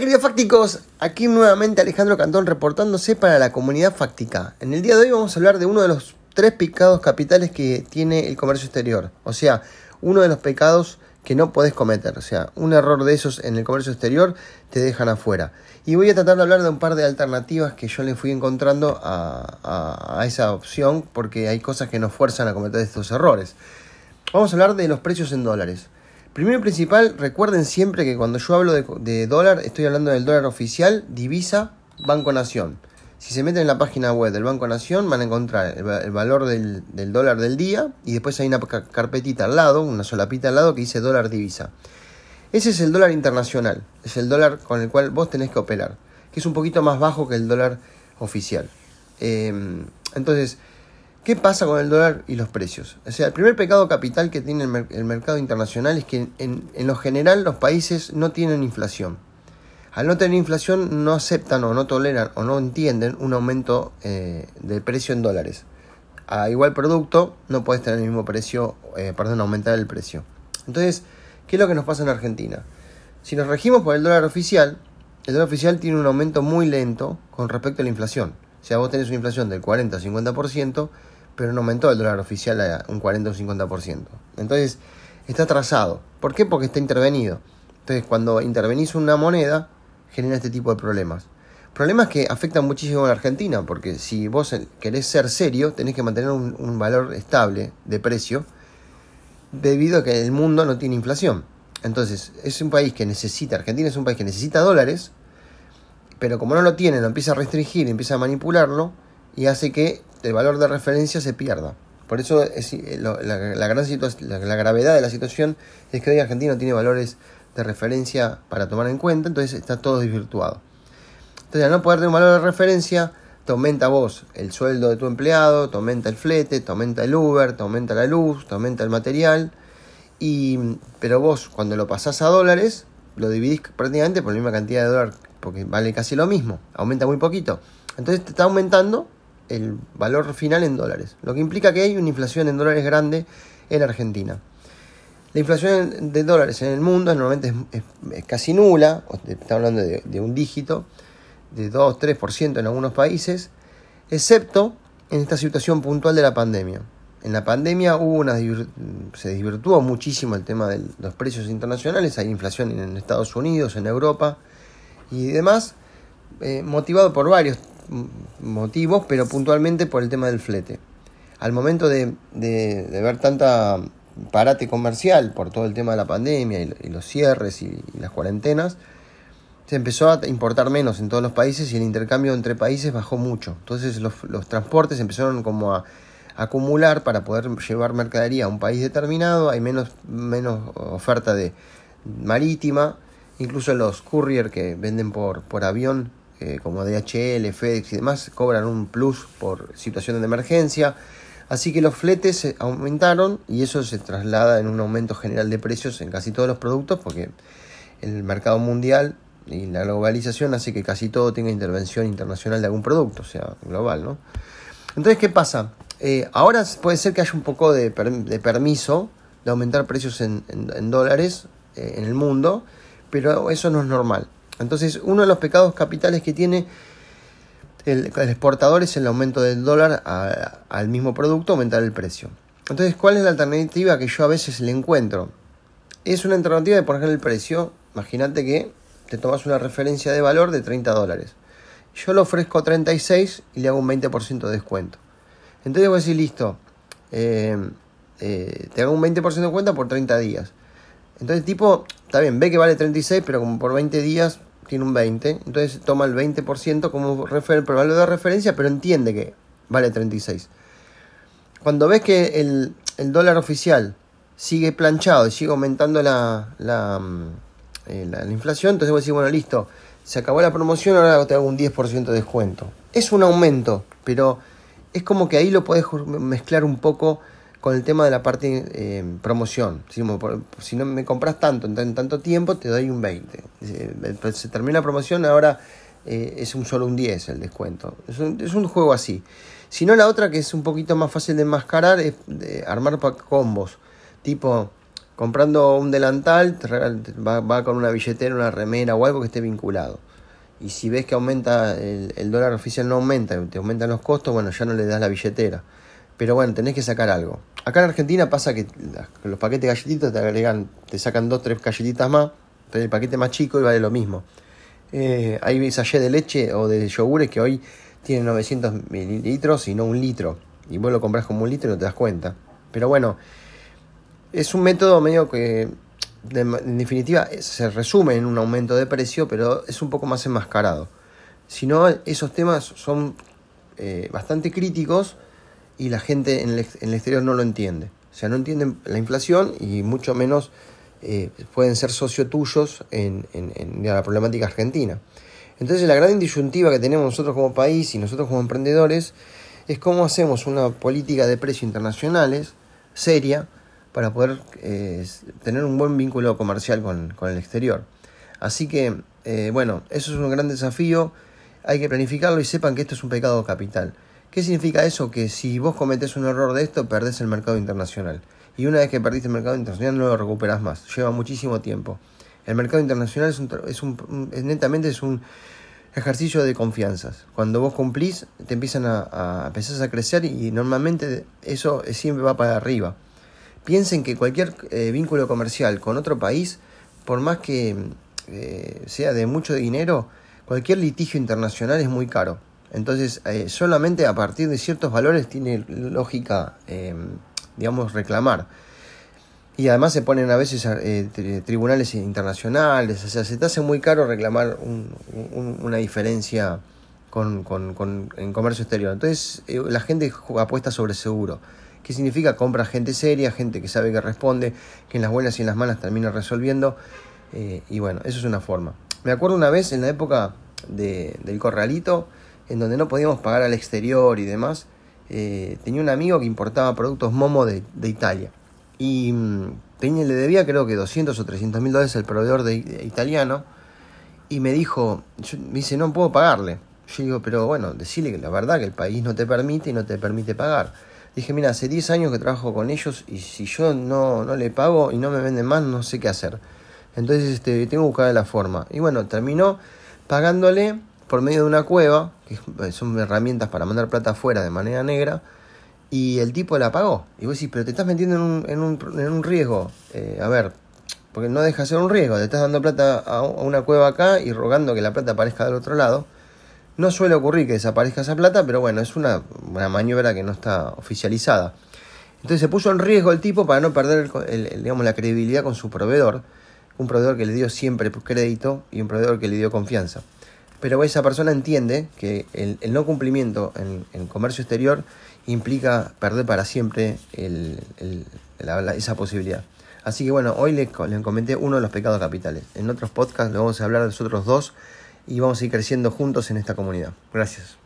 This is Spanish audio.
queridos fácticos, aquí nuevamente Alejandro Cantón reportándose para la comunidad fáctica. En el día de hoy vamos a hablar de uno de los tres pecados capitales que tiene el comercio exterior. O sea, uno de los pecados que no podés cometer. O sea, un error de esos en el comercio exterior te dejan afuera. Y voy a tratar de hablar de un par de alternativas que yo le fui encontrando a, a esa opción porque hay cosas que nos fuerzan a cometer estos errores. Vamos a hablar de los precios en dólares. Primero y principal, recuerden siempre que cuando yo hablo de, dólar, estoy hablando del dólar oficial, divisa, Banco Nación. Si se meten en la página web del Banco Nación van a encontrar el, valor del, dólar del día y después hay una carpetita al lado, una solapita al lado que dice dólar divisa. Ese es el dólar internacional, es el dólar con el cual vos tenés que operar, que es un poquito más bajo que el dólar oficial. Em, entonces, ¿Qué pasa con el dólar y los precios? O sea, el primer pecado capital que tiene el, mercado internacional es que en, lo general los países no tienen inflación. Al no tener inflación no aceptan o no toleran o no entienden un aumento eh, del precio en dólares. A igual producto no puedes tener el mismo precio, eh, perdón, aumentar el precio. Entonces, ¿qué es lo que nos pasa en Argentina? Si nos regimos por el dólar oficial, el dólar oficial tiene un aumento muy lento con respecto a la inflación. O sea, vos tenés una inflación del 40 o 50%, pero no aumentó el dólar oficial a un 40 o 50%. Entonces, está atrasado. ¿Por qué? Porque está intervenido. Entonces, cuando intervenís una moneda, genera este tipo de problemas. Problemas que afectan muchísimo a la Argentina, porque si vos querés ser serio, tenés que mantener un, un valor estable de precio, debido a que el mundo no tiene inflación. Entonces, es un país que necesita, Argentina es un país que necesita dólares, pero como no lo tiene, lo empieza a restringir, empieza a manipularlo y hace que el valor de referencia se pierda. Por eso es, eh, la, gran la, gravedad de la situación es que hoy Argentina no tiene valores de referencia para tomar en cuenta, entonces está todo desvirtuado. Entonces, al no poder tener un valor de referencia, te aumenta vos el sueldo de tu empleado, te aumenta el flete, te aumenta el Uber, te aumenta la luz, te aumenta el material. Y, pero vos, cuando lo pasás a dólares, lo dividís prácticamente por la misma cantidad de dólares, porque vale casi lo mismo, aumenta muy poquito. Entonces está aumentando el valor final en dólares, lo que implica que hay una inflación en dólares grande en Argentina. La inflación de dólares en el mundo normalmente es, casi nula, está hablando de, un dígito, de 2-3% en algunos países, excepto en esta situación puntual de la pandemia. En la pandemia hubo una, se desvirtuó muchísimo el tema de los precios internacionales, hay inflación en Estados Unidos, en Europa y demás, eh, motivado por varios motivos, pero puntualmente por el tema del flete. Al momento de, ver tanta parate comercial por todo el tema de la pandemia y, los cierres y, las cuarentenas, se empezó a importar menos en todos los países y el intercambio entre países bajó mucho. Entonces los, transportes empezaron como a, acumular para poder llevar mercadería a un país determinado, hay menos, menos oferta de marítima, incluso los courier que venden por, por avión eh, como DHL, FedEx y demás, cobran un plus por situaciones de emergencia. Así que los fletes aumentaron y eso se traslada en un aumento general de precios en casi todos los productos porque el mercado mundial y la globalización hace que casi todo tenga intervención internacional de algún producto, o sea, global, ¿no? Entonces, ¿qué pasa? Eh, ahora puede ser que haya un poco de, permiso de aumentar precios en, dólares eh, en el mundo, pero eso no es normal. Entonces, uno de los pecados capitales que tiene el, exportador es el aumento del dólar al mismo producto, aumentar el precio. Entonces, ¿cuál es la alternativa que yo a veces le encuentro? Es una alternativa de poner el precio. Imagínate que te tomas una referencia de valor de 30 dólares. Yo lo ofrezco 36 y le hago un 20% de descuento. Entonces voy a decir, listo, eh, eh, te hago un 20% de descuento por 30 días. Entonces tipo, está bien, ve que vale 36, pero como por 20 días tiene un 20, entonces toma el 20% como valor de referencia, pero entiende que vale 36. Cuando ves que el, dólar oficial sigue planchado y sigue aumentando la, mm, eh, la, la, inflación, entonces voy a decir, bueno, listo, se acabó la promoción, ahora te hago un 10% de descuento. Es un aumento, pero es como que ahí lo puedes mezclar un poco con el tema de la parte eh, promoción. Si, si, no me compras tanto en, tanto tiempo, te doy un 20. Se, se termina la promoción, ahora eh, es un solo un 10 el descuento. Es un, es un, juego así. Si no, la otra que es un poquito más fácil de enmascarar es de armar combos. Tipo, comprando un delantal, va, con una billetera, una remera o algo que esté vinculado. Y si ves que aumenta el, dólar oficial no aumenta, te aumentan los costos, bueno, ya no le das la billetera. Pero bueno, tenés que sacar algo. Acá en Argentina pasa que los paquetes de galletitas te agregan, te sacan dos, tres galletitas más, pero el paquete más chico y vale lo mismo. Eh, hay sallé de leche o de yogures que hoy tienen 900 mililitros y no un litro. Y vos lo compras como un litro y no te das cuenta. Pero bueno, es un método medio que en definitiva se resume en un aumento de precio, pero es un poco más enmascarado. Si no, esos temas son eh, bastante críticos y la gente en el, exterior no lo entiende. O sea, no entienden la inflación y mucho menos eh, pueden ser socio tuyos en, en, la problemática argentina. Entonces la gran disyuntiva que tenemos nosotros como país y nosotros como emprendedores es cómo hacemos una política de precios internacionales seria para poder eh, tener un buen vínculo comercial con, el exterior. Así que, eh, bueno, eso es un gran desafío, hay que planificarlo y sepan que esto es un pecado capital. ¿Qué significa eso? Que si vos cometés un error de esto, perdés el mercado internacional. Y una vez que perdiste el mercado internacional no lo recuperas más, lleva muchísimo tiempo. El mercado internacional es, un, es, un, netamente es un ejercicio de confianzas. Cuando vos cumplís, te empiezan a, a, empezás a crecer y normalmente eso siempre va para arriba. Piensen que cualquier eh, vínculo comercial con otro país, por más que eh, sea de mucho dinero, cualquier litigio internacional es muy caro. Entonces, eh, solamente a partir de ciertos valores tiene lógica, digamos, reclamar. Y además se ponen a veces tribunales internacionales, o sea, se te hace muy caro reclamar una diferencia con, en comercio exterior. Entonces, la gente apuesta sobre seguro. ¿Qué significa? Compra gente seria, gente que sabe que responde, que en las buenas y en las malas termina resolviendo. Eh, y bueno, eso es una forma. Me acuerdo una vez en la época del corralito, en donde no podíamos pagar al exterior y demás, eh, tenía un amigo que importaba productos Momo de, Italia. Y mm, tenía, le debía creo que 200 o 300 mil dólares al proveedor de, italiano. Y me dijo, me dice, no puedo pagarle. Yo digo, pero bueno, decirle que la verdad que el país no te permite y no te permite pagar. Dije, mira, hace 10 años que trabajo con ellos y si yo no, no le pago y no me venden más, no sé qué hacer. Entonces este, tengo que buscar la forma. Y bueno, terminó pagándole por medio de una cueva, que son herramientas para mandar plata afuera de manera negra, y el tipo la pagó. Y vos decís, pero te estás metiendo en un, en un, en un riesgo. Eh, a ver, porque no deja de ser un riesgo, te estás dando plata a una cueva acá y rogando que la plata aparezca del otro lado. No suele ocurrir que desaparezca esa plata, pero bueno, es una, maniobra que no está oficializada. Entonces se puso en riesgo el tipo para no perder digamos, la credibilidad con su proveedor, un proveedor que le dio siempre crédito y un proveedor que le dio confianza. Pero esa persona entiende que el, no cumplimiento en, en, comercio exterior implica perder para siempre esa posibilidad. Así que bueno, hoy les, les comenté uno de los pecados capitales. En otros podcasts le vamos a hablar de los otros dos y vamos a ir creciendo juntos en esta comunidad. Gracias.